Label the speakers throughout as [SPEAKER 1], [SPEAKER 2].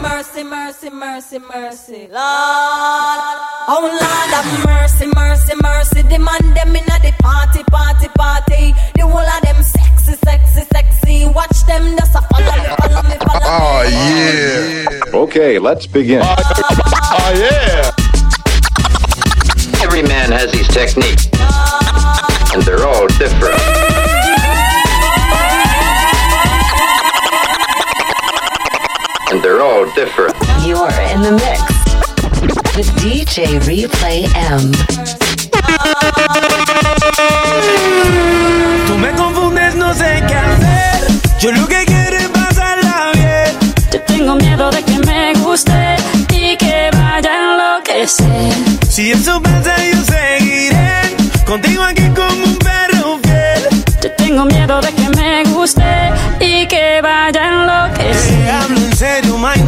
[SPEAKER 1] mercy, mercy, mercy, mercy. Lord. Oh Lord have mercy, mercy, mercy. The man them inna the party, party, party. The whole of them sexy, sexy, sexy. Watch them just a follow me, follow me, follow me.
[SPEAKER 2] Oh yeah.
[SPEAKER 3] Okay, let's begin.
[SPEAKER 2] Oh yeah.
[SPEAKER 4] Every man has his technique, and they're all different. Different.
[SPEAKER 5] You're in the mix with DJ Replay M.
[SPEAKER 6] Tú me confundes, no sé qué hacer. Yo lo que quiero es pasarla bien.
[SPEAKER 7] Te tengo miedo de que me guste y que vaya a enloquecer.
[SPEAKER 6] Si eso pasa, yo seguiré contigo aquí como un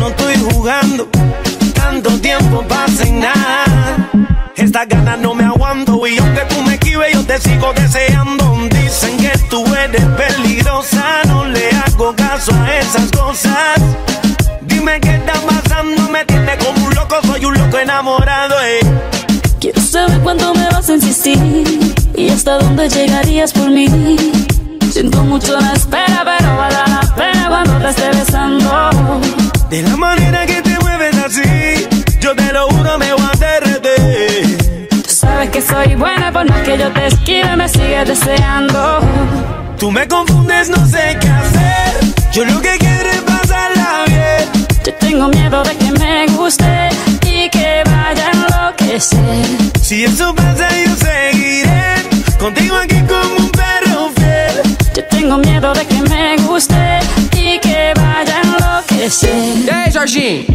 [SPEAKER 6] no estoy jugando. Tanto tiempo pasa y nada. Estas ganas no me aguanto y aunque tú me esquives, yo te sigo deseando. Dicen que tú eres peligrosa, no le hago caso a esas cosas. Dime qué está pasando, me tiene como un loco, soy un loco enamorado. Eh.
[SPEAKER 7] Quiero saber cuándo me vas a insistir y hasta dónde llegarías por mí. Siento mucho la espera, pero vale la pena cuando te esté besando.
[SPEAKER 6] De la manera que te mueves así, yo te lo juro, me voy a derretir.
[SPEAKER 7] Tú sabes que soy buena, por más que yo te esquive, me sigues deseando.
[SPEAKER 6] Tú me confundes, no sé qué hacer. Yo lo que quiero es pasarla bien.
[SPEAKER 7] Te tengo miedo de que me guste y que vaya a enloquecer.
[SPEAKER 6] Si eso pasa, yo seguiré contigo aquí como un perro fiel.
[SPEAKER 7] Te tengo miedo de que me guste y que.
[SPEAKER 8] E aí, Jorginho?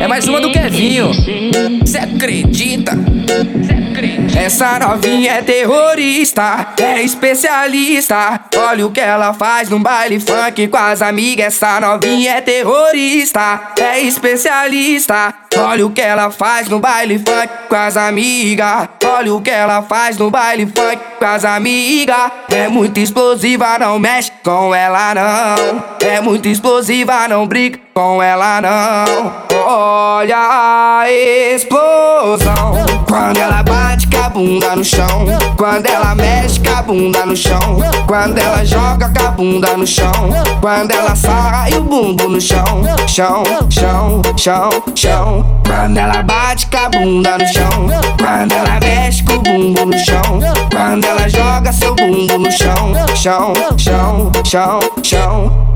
[SPEAKER 8] É mais uma do Kevinho. Cê acredita? Essa novinha é terrorista, é especialista. Olha o que ela faz num baile funk com as amigas. Essa novinha é terrorista, é especialista. Olha o que ela faz no baile funk com as amigas. Olha o que ela faz no baile funk com as amigas. É muito explosiva, não mexe com ela não. É muito explosiva, não brinca com ela não. Olha a explosão quando ela bate com a bunda no chão. Quando ela mexe com a bunda no chão. Quando ela joga com a bunda no chão. Quando ela e o bumbo no chão. Chão, chão, chão, chão. Quando ela bate com a bunda no chão. Quando ela mexe com o bumbo no chão. Quando ela joga seu bumbo no chão. Chão, chão, chão, chão.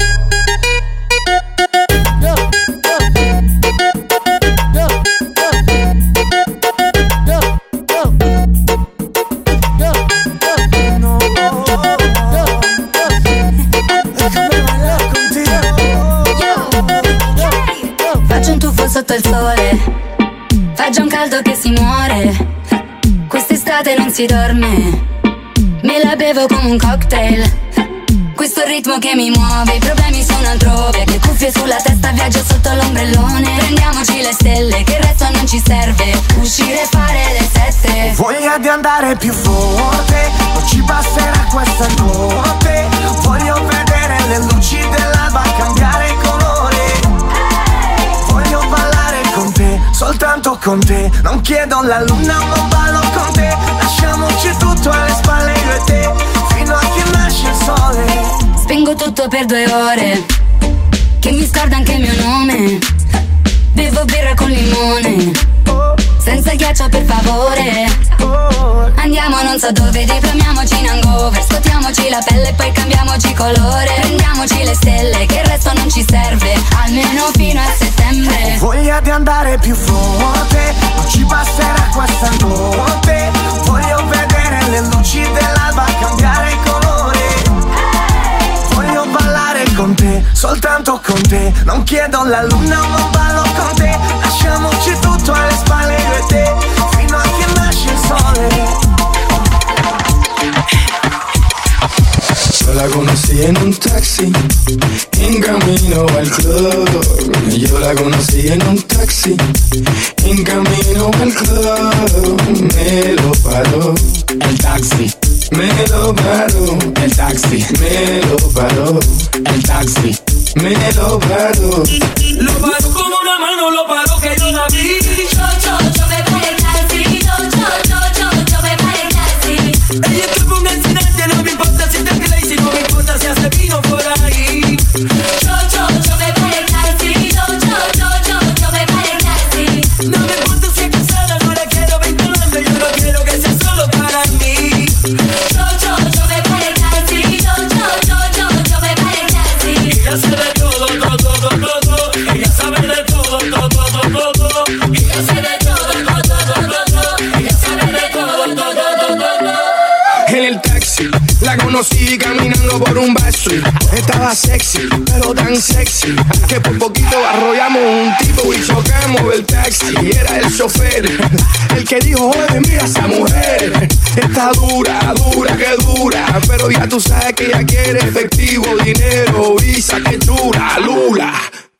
[SPEAKER 9] Si dorme, me la bevo come un cocktail. Questo ritmo che mi muove, i problemi sono altrove. Che cuffie sulla testa, viaggio sotto l'ombrellone. Prendiamoci le stelle, che il resto non ci serve. Uscire e fare le sette.
[SPEAKER 10] Voglia di andare più forte, non ci basterà questa notte. Voglio vedere le luci dell'alba soltanto con te. Non chiedo la luna, ma ballo con te. Lasciamoci tutto alle spalle io e te, fino a che nasce il sole.
[SPEAKER 9] Spengo tutto per due ore. Che mi scorda anche il mio nome. Bevo birra con limone. Senza ghiaccio per favore. Andiamo non so dove, diplomiamoci in hangover. Scotiamoci la pelle e poi cambiamoci colore. Prendiamoci le stelle, che il resto non ci serve. Almeno fino a settembre.
[SPEAKER 10] Voglia di andare più forte, non ci basterà questa notte. Voglio vedere le luci dell'alba cambiare colore. Voglio ballare con te, soltanto con te. Non chiedo la luna, ma ballo con te. Lasciamoci tutto
[SPEAKER 11] la conocí en un taxi, en camino al club. Yo la conocí en un taxi, en camino al club. Me lo paró el taxi. Me lo paró el taxi. Me lo paró el taxi. Me lo paró.
[SPEAKER 6] Lo paró como
[SPEAKER 12] una mano lo paro que
[SPEAKER 11] Sexy, pero tan sexy que por poquito arrollamos un tipo y chocamos el taxi. Y era el chofer, el que dijo: Oye, mira esa mujer. Está dura, dura, que dura. Pero ya tú sabes que ella quiere efectivo, dinero, visa, que dura, lula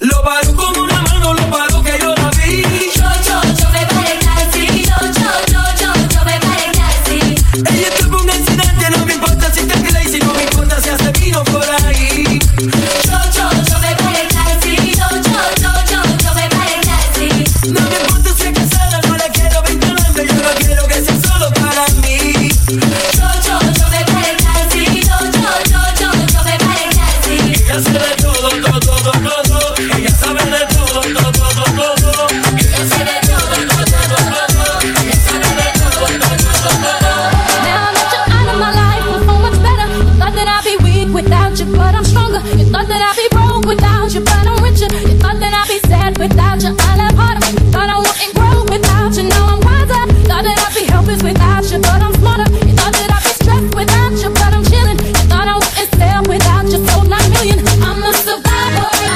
[SPEAKER 12] Lo paro con una mano, lo paro que yo la vi.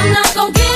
[SPEAKER 13] I'm not gonna give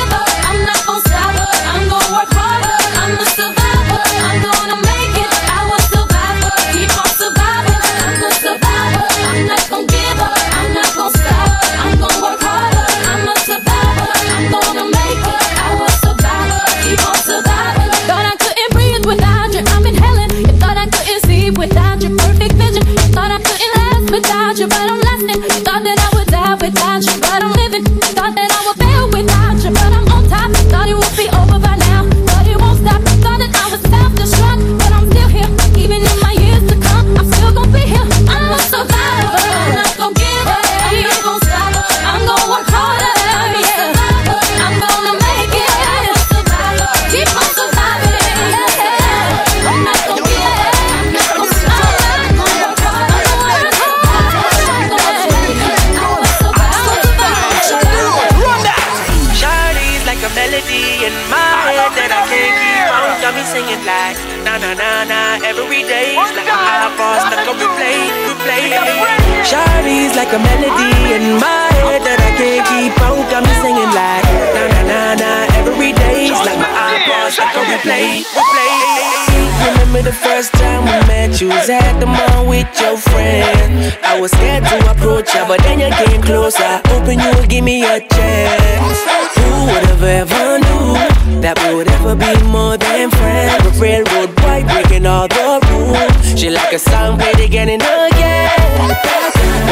[SPEAKER 14] with your friend. I was scared to approach you, but then you came closer. Hoping you would give me a chance. Who would have ever knew that we would ever be more than friends? With railroad white breaking all the rules. She like a song played again and again.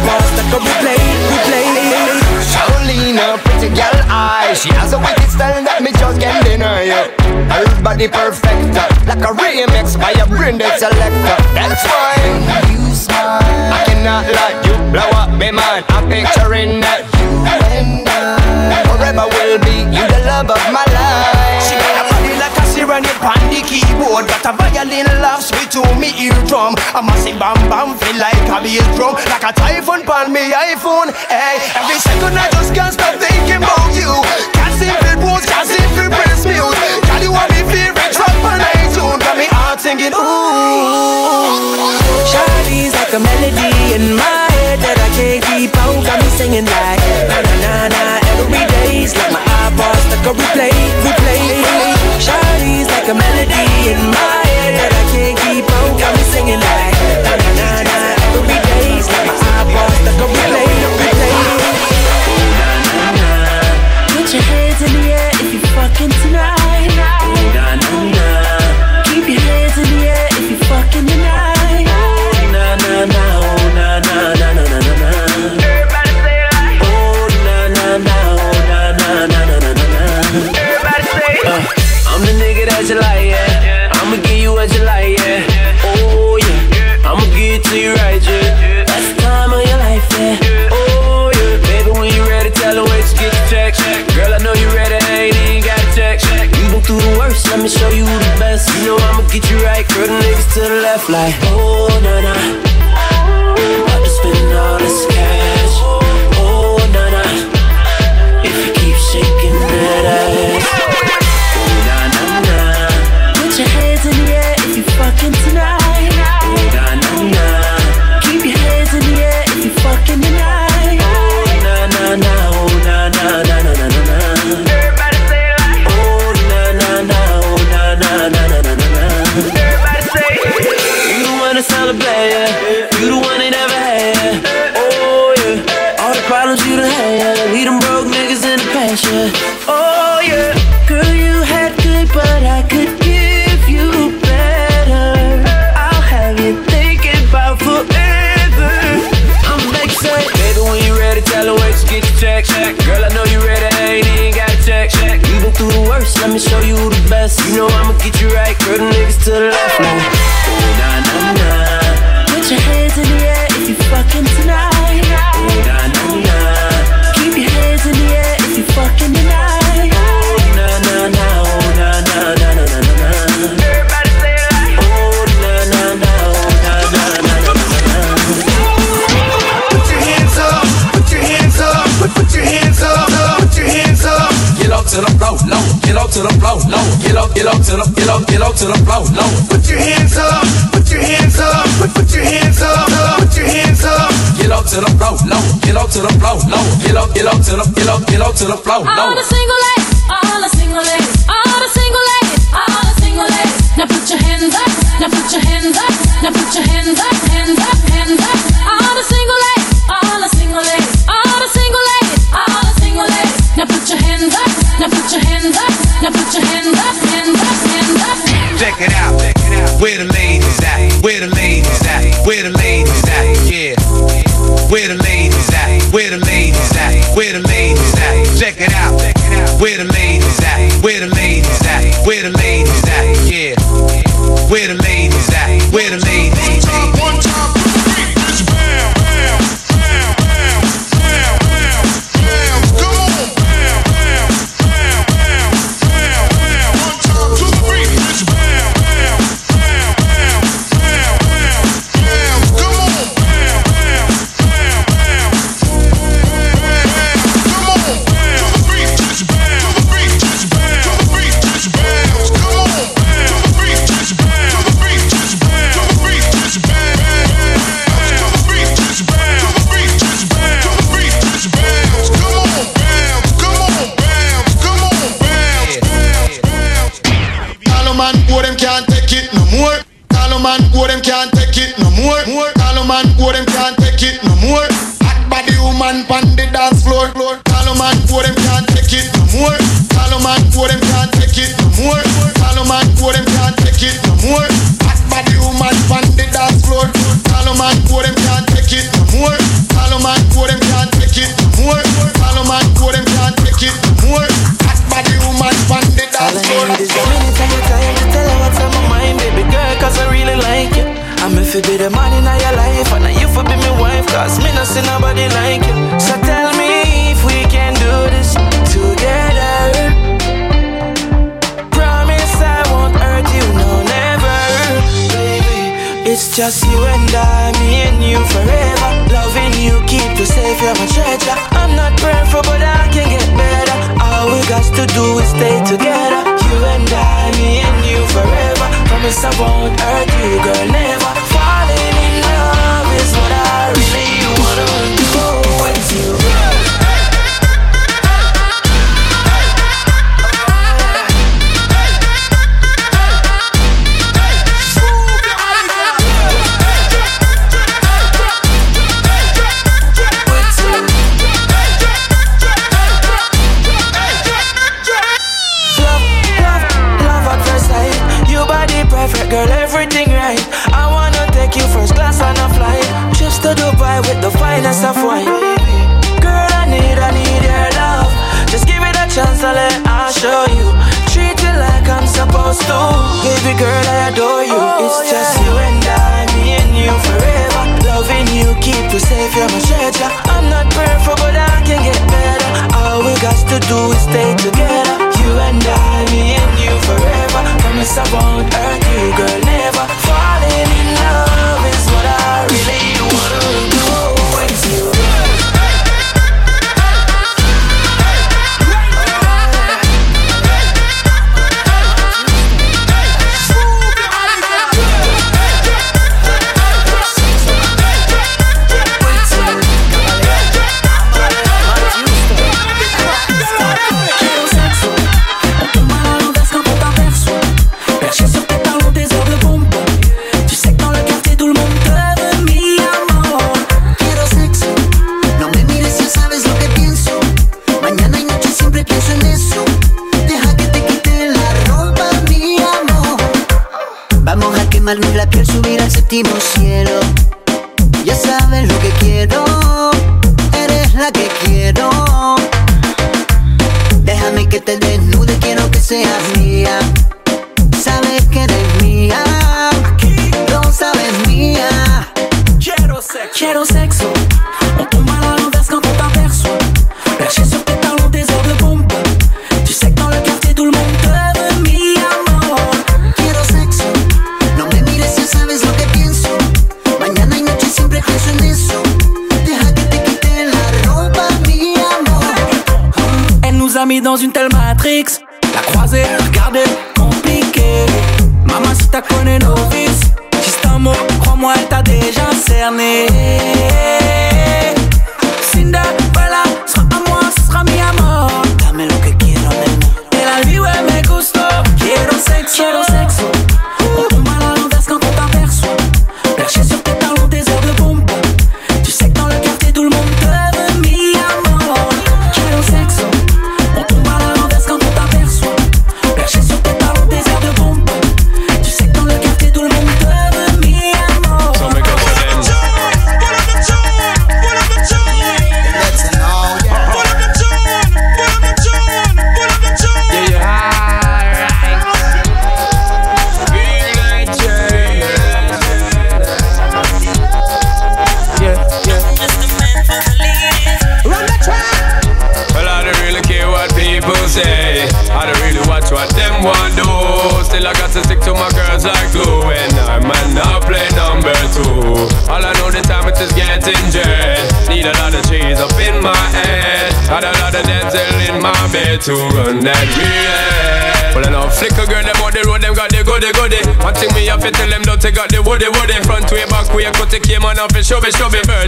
[SPEAKER 14] iPod stuck on replay, replay.
[SPEAKER 15] Charlene, pretty girl eye She has a wicked style that me just can't deny Her body perfect Like a remix by a brain dead selector. That's why you smile. I cannot let you blow up my mind. I'm picturing that you and I Forever will be you the love of my life
[SPEAKER 16] run it on the keyboard got a violin laughs me to me eardrum A massive bam bam feel like a bass drum. Like a typhoon on me iPhone Hey, every second I just can't stop thinking about you. Can't seem to pose, can't seem to press mute Can you want me favorite drop on iTunes Got me heart singing ooh.
[SPEAKER 14] Shawty's like a melody in my head That I can't keep out, got me singing like Na na na na Every day's like my iPod stuck on replay, replay a melody in my
[SPEAKER 17] fly.
[SPEAKER 14] Oh. show you the best. You know I'ma get you right, girl. The niggas to the left. low to
[SPEAKER 17] the
[SPEAKER 14] flow, low.
[SPEAKER 17] Put your hands
[SPEAKER 18] up, put your hands up, put, put your hands up, put your hands up.
[SPEAKER 19] Get low to the flow, low. Get low to the flow, low. Get low, get low to the, get low, get low to the flow, low.
[SPEAKER 13] All the single ladies, all the single ladies, all the single ladies, all the single ladies. Now put your hands up, now put your hands up, now put your hands up, hands up, hands up. All the single ladies, all the single ladies, all the single ladies, all the single ladies. Now put your hands up, now put your hands up, now put your hands
[SPEAKER 19] check it out. Where the ladies at? Where the ladies at? Where the ladies at? Yeah. Where the ladies at? Where the ladies at? Where the ladies at? Check it out. Where the ladies at? Where the ladies at? Where the ladies at? Yeah. Where the ladies at? Where the ladies
[SPEAKER 20] just you and I, me and you forever. Loving you, keep you safe, you're my treasure. I'm not prayerful, but I can get better. All we got to do is stay together. You and I, me and you forever. Promise I won't hurt you, girl, never. Falling in love is what I really wanna do.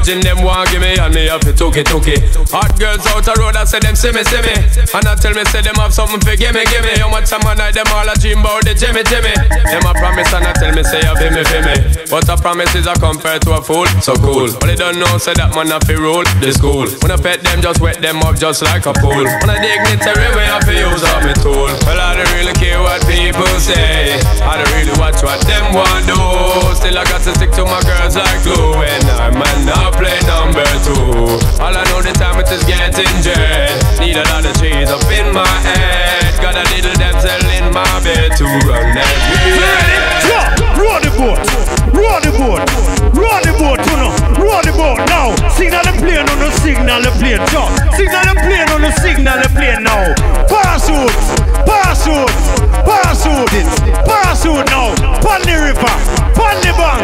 [SPEAKER 21] Virgin them want give me and me have to took it, took it. Hot girls out a road say them see me, see me. And I tell me say them have something for gimme, gimme. How much time I night them all a dream about the Jimmy, Jimmy. Them a promise and I tell me say you be me, be me. But a promise is a compare to a fool, so cool. But they don't know say that man a fi rule the school. When I pet them, just wet them up just like a pool. When I dignitary way I fi use up me tool. Well I don't really care what people say. I don't really watch what them want do. Still I got to stick to my girls like glue, and I might not play number two. All I know the time it is getting jay Need a lot of trees up in my head. Got a little damsel in my bed to run that.
[SPEAKER 22] Yeah. Ready? Yeah. Roll the boat, roll the boat, roll the boat, you know on the boat now. Signal the plane on the signal the plane. Jump. Signal the plane on the signal the plane now. Parachute, parachute, parachute it. Parachute now. Pan the river, pan the bank,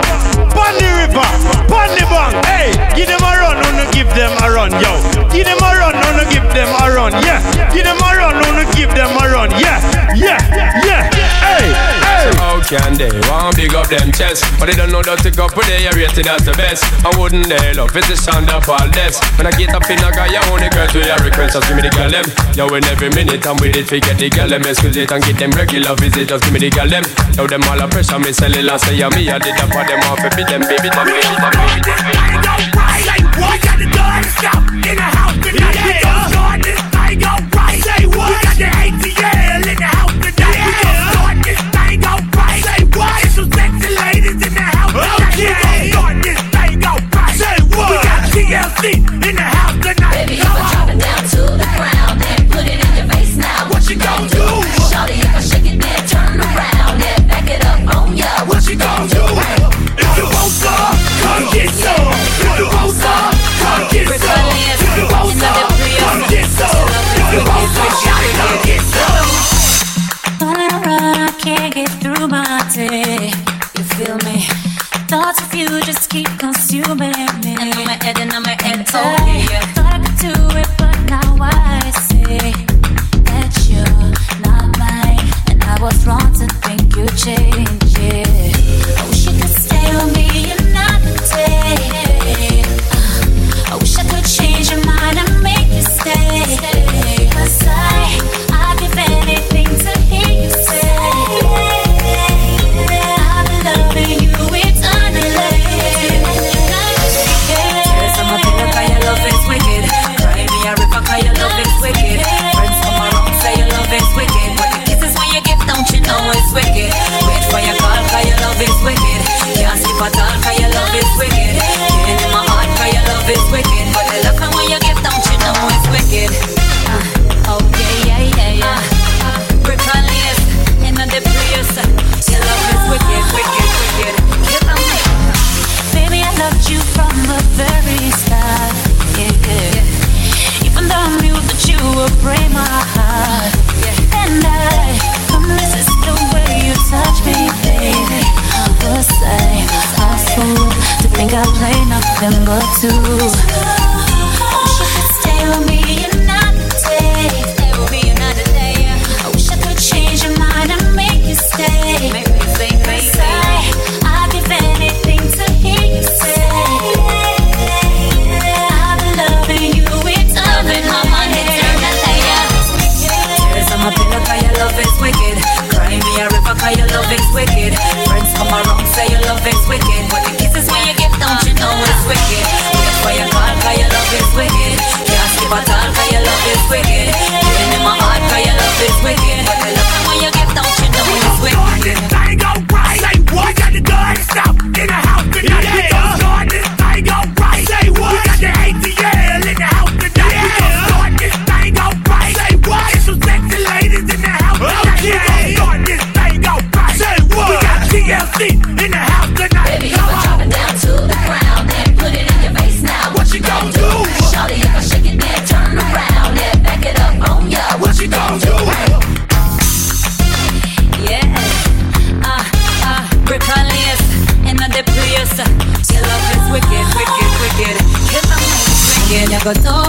[SPEAKER 21] pan the river, pan the bank. Hey, give them a run, no give them a run, yo. Give them a run, no give them a run, yeah. Give them a run, no give them a run, yeah, yeah, yeah. Hey, hey. So how can they want big up them chest, but they don't know that to go up with their rated as the best? I wouldn't dare love it's the sound of all this. When I get up in a guy, you only girl to your request. Just give me the girl them. Yo, in every minute I'm with it, forget the girl them. Excuse it and get them regular visit. Just give me the girl them. Yo, them all a pressure me sell it last year. Me I did that for them off, beat them, baby, them, baby, them, baby, them. I go right, like
[SPEAKER 23] what? We got the gun stop in the house tonight. Yeah. We gon' start this thing go right. Say what? We got the ATL in the house tonight. TLC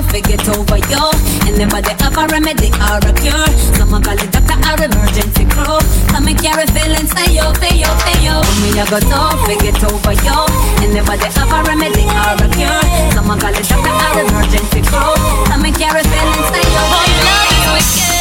[SPEAKER 23] You go over you. And they have a remedy or a cure. Someone call it doctor or emergency crew. Come and carry feelings for you, for you, for you. Me, you go don't forget over you. And they have a remedy or a cure. Someone call it doctor or emergency crew. Come and carry feelings for oh, you. Boy, your love is wicked.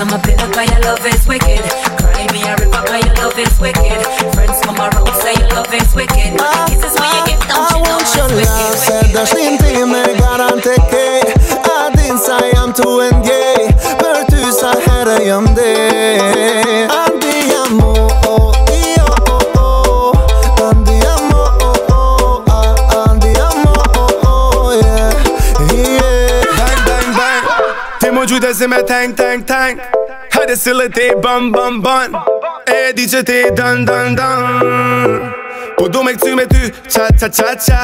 [SPEAKER 23] On my pillow 'cause your love is wicked. Cry me a river 'cause your love is wicked. Friends come around say your love is wicked. But the kisses when you give, don't you know it's wicked?
[SPEAKER 18] Säders intimer garante che Ad insajam tu en gay Për ty sa herë jam de Andiamo oh, io
[SPEAKER 6] Ti gjujtë me tank, tank, tank. Hajde sille ti bam, bam, bam. E di që ti dën, dën, dën Po du me këty me ty, qa, qa, qa, qa.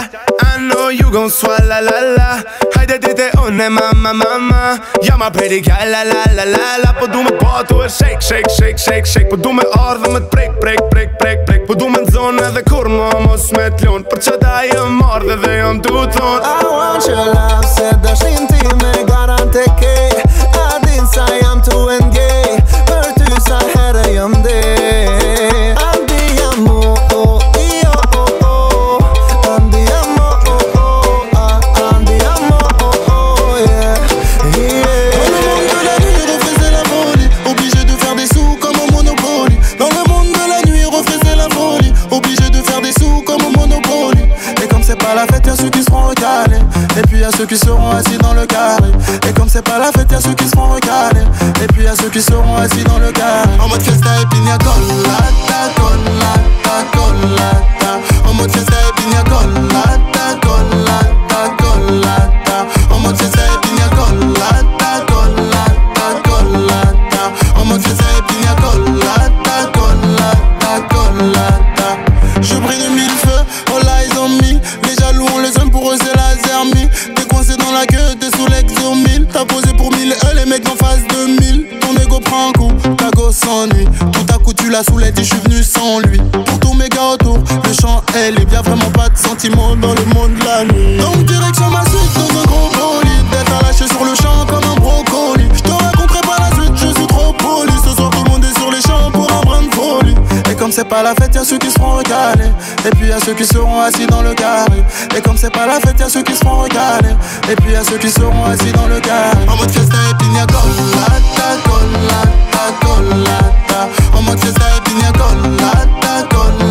[SPEAKER 24] Know you gon' swallow la la Haidete onne mamma mamma Ja maar predika la la la la la. Po du me patu e shake shake shake shake shake. Po du me ardhe me prek prek prek prek prek. Po du me nzone edhe kur mo mos me t'ljon Për që da jem ardhe dhe jom t'u thon
[SPEAKER 18] I want your love Se dëshin ti me garante ke when gay Örtüysen her ayımdı ceux qui seront assis dans le carré. Et comme c'est pas la fête, y'a ceux qui seront recalés. Et puis y'a ceux qui seront assis dans le carré. En mode fiesta et pina colada, colada, colada. En mode fiesta et pina colada, colada.
[SPEAKER 25] La
[SPEAKER 18] fête, y'a ceux qui seront recalés. Et puis y'a ceux qui seront assis dans le carré. Et comme c'est pas la fête, y'a ceux qui seront recalés. Et puis y'a ceux qui seront assis dans le carré. En mode fiesta et pina colada, colada, colada. En mode fiesta et pina colada, colada,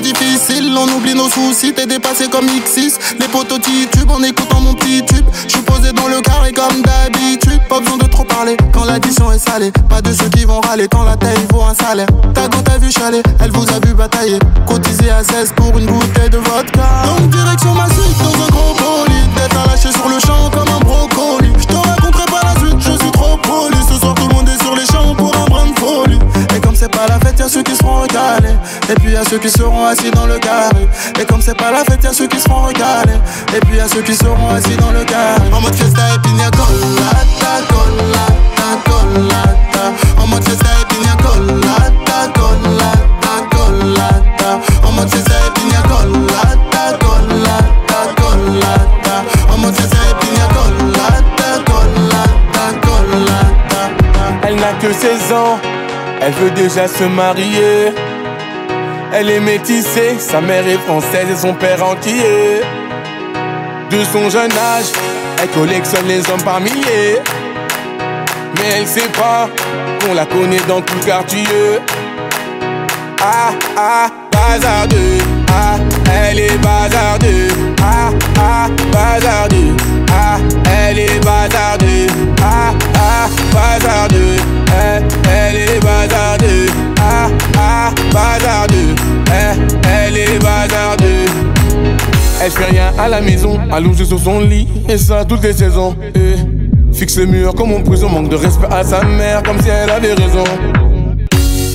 [SPEAKER 25] difficile. On oublie nos soucis, t'es dépassé comme X6. Les potos titubent en écoutant mon petit tube. J'suis posé dans le carré comme d'habitude. Pas besoin de trop parler quand l'addition est salée. Pas de ceux qui vont râler quand la taille vaut un salaire. Ta go t'a vu chaler, elle vous a vu batailler. Cotiser à 16 pour une bouteille de vodka. Donc direction ma suite dans un gros bolide. D'être à lâcher sur le champ
[SPEAKER 18] y'a ceux qui seront recalés. Et puis y'a ceux qui seront assis dans le carré. Et comme c'est pas la fête, y'a ceux qui seront recalés. Et puis y'a ceux qui seront assis dans le carré. En mode fiesta et pina colada, colada, colada. En mode fiesta et pina colada, colada, colada. En mode fiesta et pina colada, colada, colada. En mode fiesta et pina colada, colada, colada.
[SPEAKER 26] Elle n'a que 16 ans, elle veut déjà se marier. Elle est métissée, sa mère est française et son père entier. De son jeune âge, elle collectionne les hommes par milliers. Mais elle sait pas qu'on la connaît dans tout quartier. Ah ah, bazardeux. Ah, elle est bazardeux. Ah ah, bazardeux. Ah, elle est bazardeux. Ah ah, bazardeux. Eh, elle est bazardeux. Ah ah, bazardeux. Eh, elle est bazardeux. Elle fait rien à la maison, allongée sur son lit, et ça toutes les saisons. Eh, fixe le mur comme en prison, manque de respect à sa mère, comme si elle avait raison.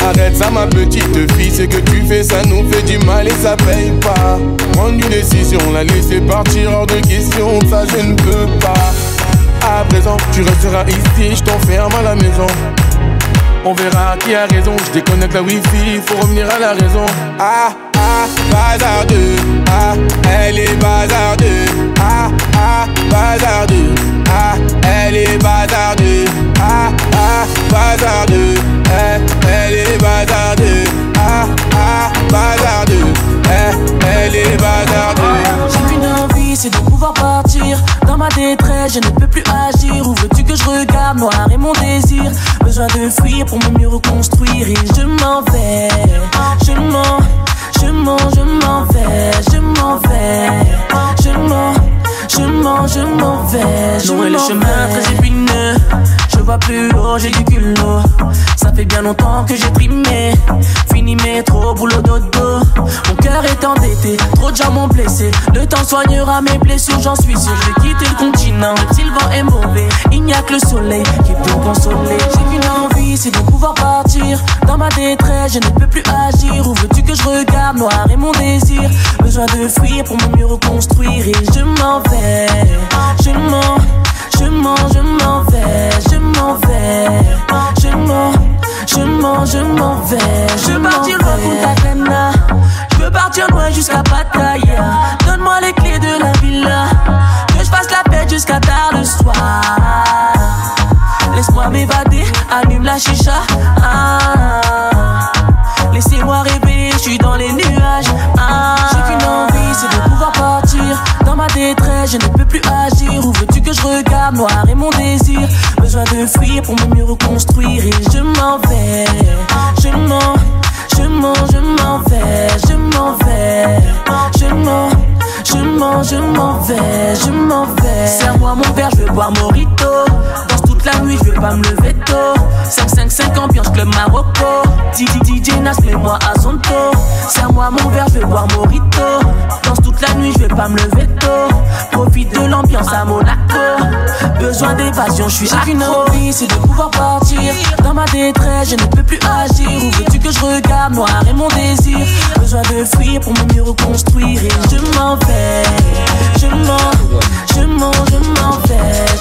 [SPEAKER 26] Arrête ça ma petite fille, ce que tu fais ça nous fait du mal et ça paye pas Prendre une décision, la laisser partir hors de question, ça je ne peux pas À présent. Tu resteras ici, je t'enferme à la maison. On verra qui a raison, je déconnecte la wifi, faut revenir à la raison. Ah ah, bazardeux, ah, elle est bazardeux. Ah ah, bazardeux, ah, elle est bazardeux. Ah ah, bazardeux, eh, elle est bazardeux. Ah ah, bazardeux, eh, elle est bazardeux
[SPEAKER 20] c'est de pouvoir partir. Dans ma détresse, je ne peux plus agir. Où veux-tu que je regarde? Noir est mon désir. Besoin de fuir pour me mieux reconstruire. Et je m'en vais, je m'en, je m'en, je m'en vais, je m'en vais, je m'en. Je m'en, je m'en vais, je
[SPEAKER 27] et le chemin très épineux.
[SPEAKER 20] Je vois plus haut, j'ai du culot. Ça fait bien longtemps que j'ai trimé. Fini métro, boulot dodo. Mon cœur est endetté, trop de gens m'ont blessé. Le temps soignera mes blessures, j'en suis sûr. Je vais quitter le continent, si le vent est mauvais. Il n'y a que le soleil qui peut consoler. J'ai qu'une envie, c'est de pouvoir partir. Dans ma détresse, je ne peux plus agir. Où veux-tu que je regarde Noir et mon désir? Besoin de fuir pour me mieux reconstruire. Et je m'en vais, je m'en, je m'en, je m'en vais, je m'en vais, je m'en. Je m'en, je m'en vais. Je veux partir loin Punta Cana. Je veux partir loin jusqu'à Pattaya. Donne-moi les clés de la villa. Que je fasse la fête jusqu'à tard le soir. Laisse-moi m'évader, allume la chicha. Ah. Laissez-moi rêver, je suis dans les nuages. Ah. J'ai qu'une envie, c'est de pouvoir partir. Dans ma détresse, je ne peux plus agir. Où veux-tu que je regarde Noir et mon désir? Besoin de fuir pour me mieux reconstruire. Et je m'en vais, je m'en, je m'en, je m'en vais, je m'en vais, je m'en. Je m'en, je m'en vais, je m'en vais. Serre-moi mon verre, je veux boire Morito. Toute la nuit, je veux pas me lever tôt. 5-5-5 ambiance club Marocco. DJ DJ Nas, mets-moi à son taux. Serre-moi mon verre, je veux boire Morito. Danse toute la nuit, je veux pas me lever tôt. Profite de l'ambiance à Monaco. Besoin d'évasion, je suis J'ai envie, c'est de pouvoir partir. Dans ma détresse, je ne peux plus agir. Où veux-tu que je regarde Noir et mon désir. Besoin de fuir pour me mieux reconstruire. Et je m'en vais, je m'en, je m'en, je m'en vais, je m'en vais.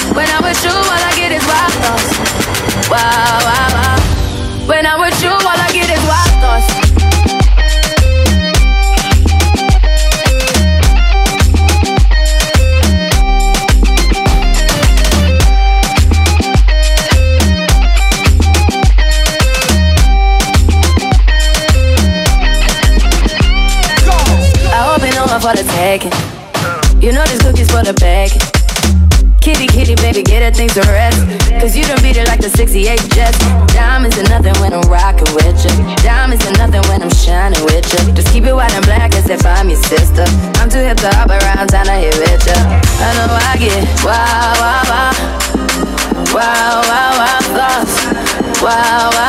[SPEAKER 28] When I'm with you, all I get is wild thoughts. Wow, wow, wow. When I'm with you, all I get is wild thoughts. For the taking. You know this cookie's for the bag. Kitty, kitty, baby, get her things to rest. Cause you don't beat it like the 68 Jets. Diamonds are nothing when I'm rocking with you. Diamonds are nothing when I'm shining with you. Just keep it white and black as if I'm your sister. I'm too hip to hop around town to hit with ya. I know I get wow, wow, wow. Wow, wow, wow, thoughts. Wow, wow, wow.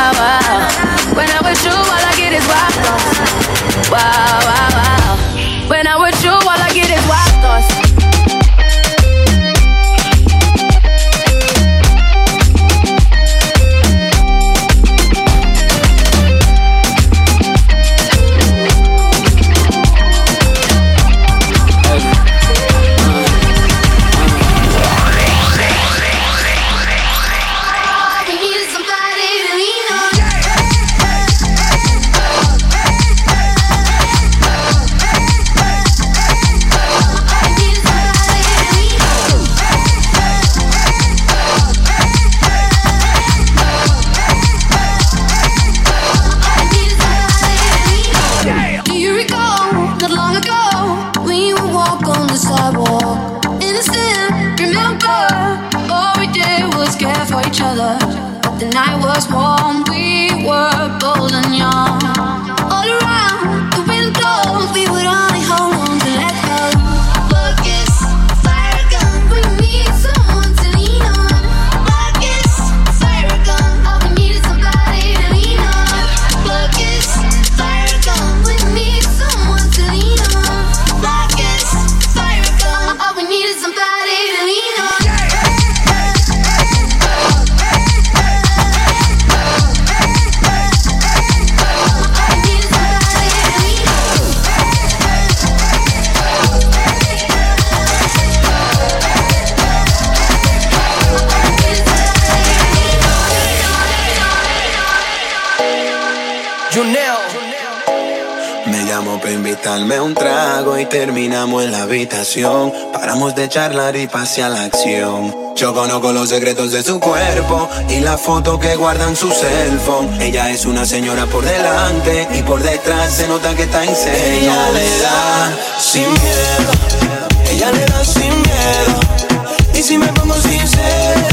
[SPEAKER 18] Terminamos en la habitación. Paramos de charlar y pasé a la acción.
[SPEAKER 29] Yo conozco los secretos de su cuerpo y la foto que guarda en su cell phone. Ella es una señora por delante y por detrás se nota que está en. Ella le da sin miedo, ella le da sin miedo. Y si me pongo sincero,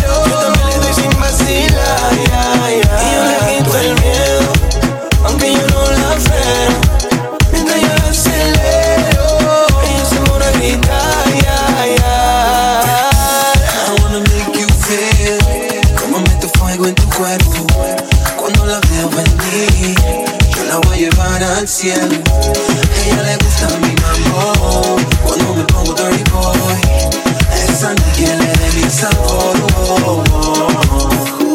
[SPEAKER 29] cielo. Ella le gusta mi mambo, cuando me pongo dirty boy. Esa le dé mi sabor. oh, oh,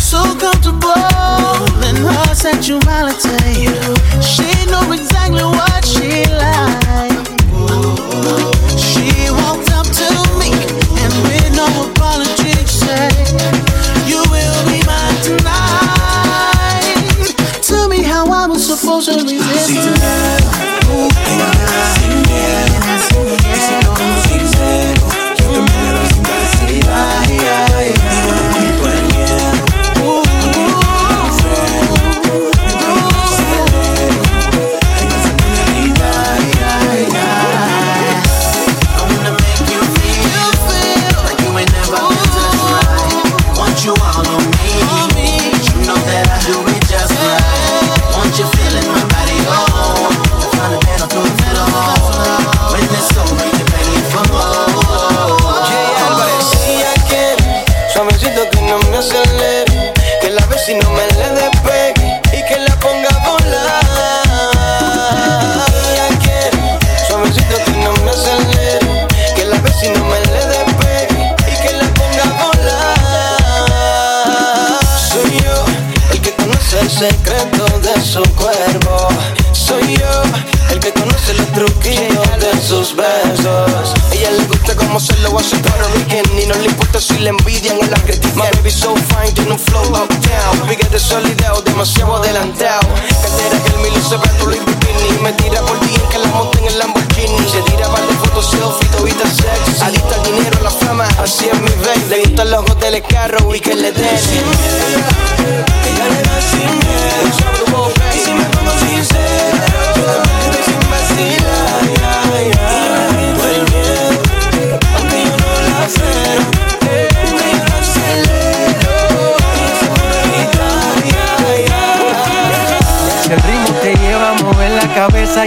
[SPEAKER 30] So comfortable in her sexuality.
[SPEAKER 10] De solideo, demasiado adelantado. Cartera que el mil se tu Louis Vuitton. Me tira por ti que la monte en el Lamborghini. Se tira para de fotos selfie, todita sexy. Adicta al dinero, la fama, así es mi baby. Le gustan los hoteles carros y que le den.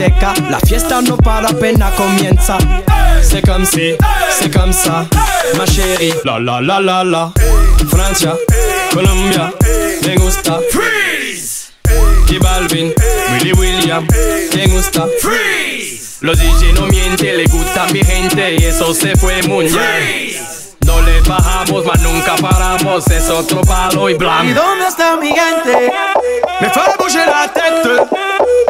[SPEAKER 31] Discoteca, la fiesta no para apenas comienza. C'est comme si, c'est comme ça, ma chérie. La la la la la. Francia, Colombia, me gusta. Freeze. Y Balvin, Willy William, me gusta. Freeze. Los DJ no mienten, le gusta a mi gente y eso se fue muy bien. No le bajamos, mas nunca paramos, es otro palo y blanco.
[SPEAKER 30] ¿Y dónde está mi gente?
[SPEAKER 31] Me fue bouger la tête.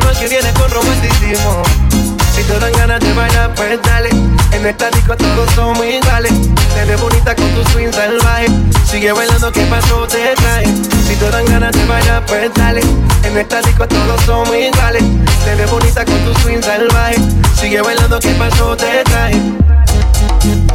[SPEAKER 30] Que que
[SPEAKER 6] Si te
[SPEAKER 16] dan ganas de bailar, pues dale. En esta disco todos somos iguales. Te ves bonita con tu swing salvaje. Sigue bailando, ¿qué pasó? Te trae Si te dan ganas de bailar, pues dale. En esta disco todos somos iguales. Te ves bonita con tu swing salvaje. Sigue bailando, ¿qué pasó? Te trae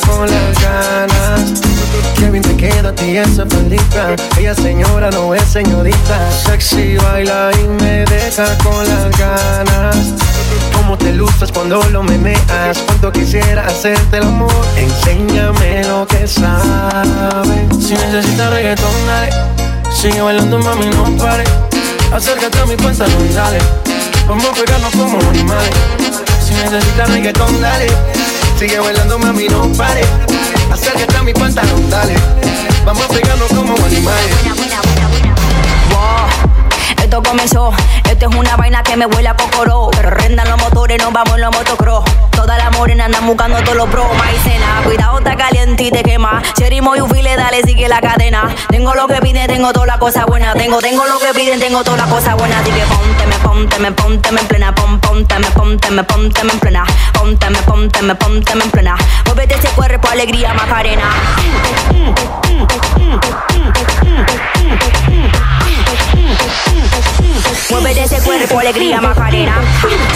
[SPEAKER 16] con las ganas. Bien te queda a ti esa faldita. Ella señora no es señorita. Sexy baila y me deja con las ganas. Cómo te luces cuando lo meneas. Cuánto quisiera hacerte el amor. Enséñame lo que sabes. Si necesitas reggaetón, dale. Sigue bailando, mami, no pare. Acércate a mi pantalón y dale. Vamos a pegarnos como animales. Si necesitas reggaetón, dale. Sigue bailando, mami, no pare. Acércate a mi pantalón, dale. Vamos a pegarnos como animales.
[SPEAKER 32] Esto comenzó, esto es una vaina que me huele a cocoró. Pero rendan los motores, nos vamos en los motocross. Todas las morenas andan buscando todos los pros. Maicena, cuidado, está caliente y te quema. Cherry Moyufile, dale, sigue la cadena. Tengo lo que piden, tengo toda la cosa buena. Tengo, tengo lo que piden, tengo toda la cosa buena. Así que ponte, me ponte, me ponte, me en plena. Pon, ponte, me ponte, me ponte, me en plena. Ponte, me ponte, me ponte, me en plena. Muévete ese cuerpo, alegría, Macarena. Muévete ese cuerpo, alegría, Macarena.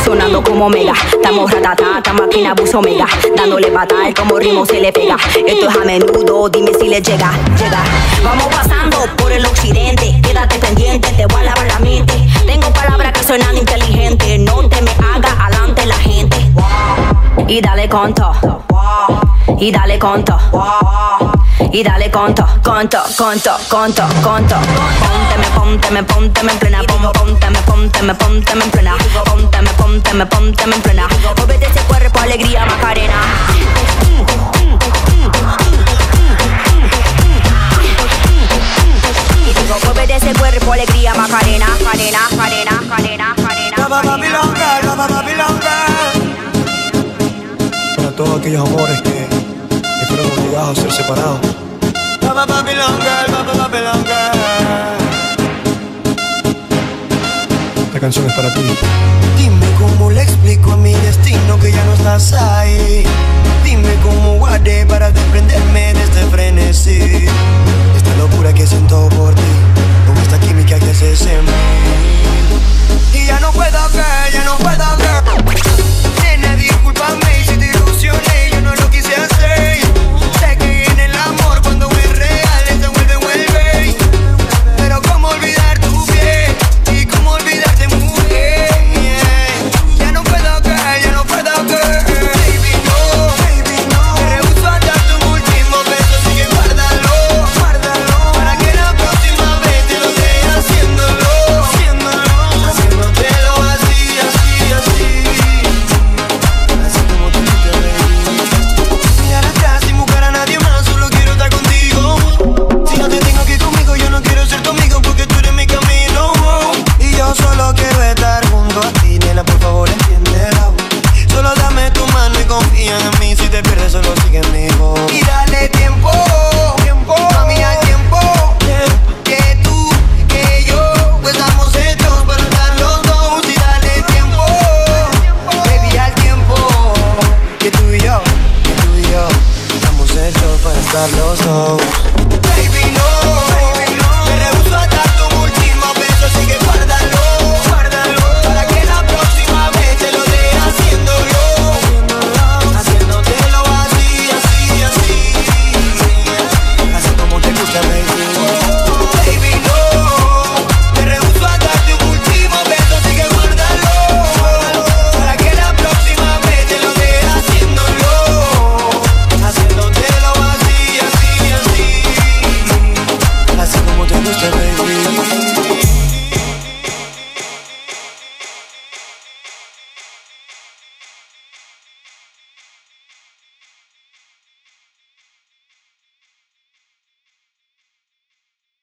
[SPEAKER 32] Sonando como mega, estamos ratata, esta máquina buzo mega. Dándole patal como ritmo se le pega. Esto es a menudo, dime si le llega, llega. Vamos pasando por el occidente, quédate pendiente, te voy a lavar la mente. Tengo palabras que suenan inteligentes, no te me haga adelante la gente. Y dale con todo. y dale conto. Y dale conto, conto, conto, conto, conto. Pónteme, pónteme, pónteme en plena. Pónteme, pónteme, pónteme en plena. Pónteme, pónteme, pónteme en plena. Muévete ese cuerpo, alegría, Macarena. Y digo, muévete ese cuerpo, alegría, Macarena, Macarena, Macarena, Macarena, Macarena.
[SPEAKER 33] Para todos aquellos amores que, que fueron obligados a ser separados.
[SPEAKER 10] Baba Babylon Girl, Baba Babylon Girl.
[SPEAKER 33] Esta canción es para ti.
[SPEAKER 10] Dime cómo le explico a mi destino que ya no estás ahí. Dime cómo guardé para desprenderme de este frenesí. Esta locura que siento por ti, con esta química que haces en mí. Y ya no puedo ver, ya no puedo ver. Nena, discúlpame si te ilusioné, yo no lo quise hacer.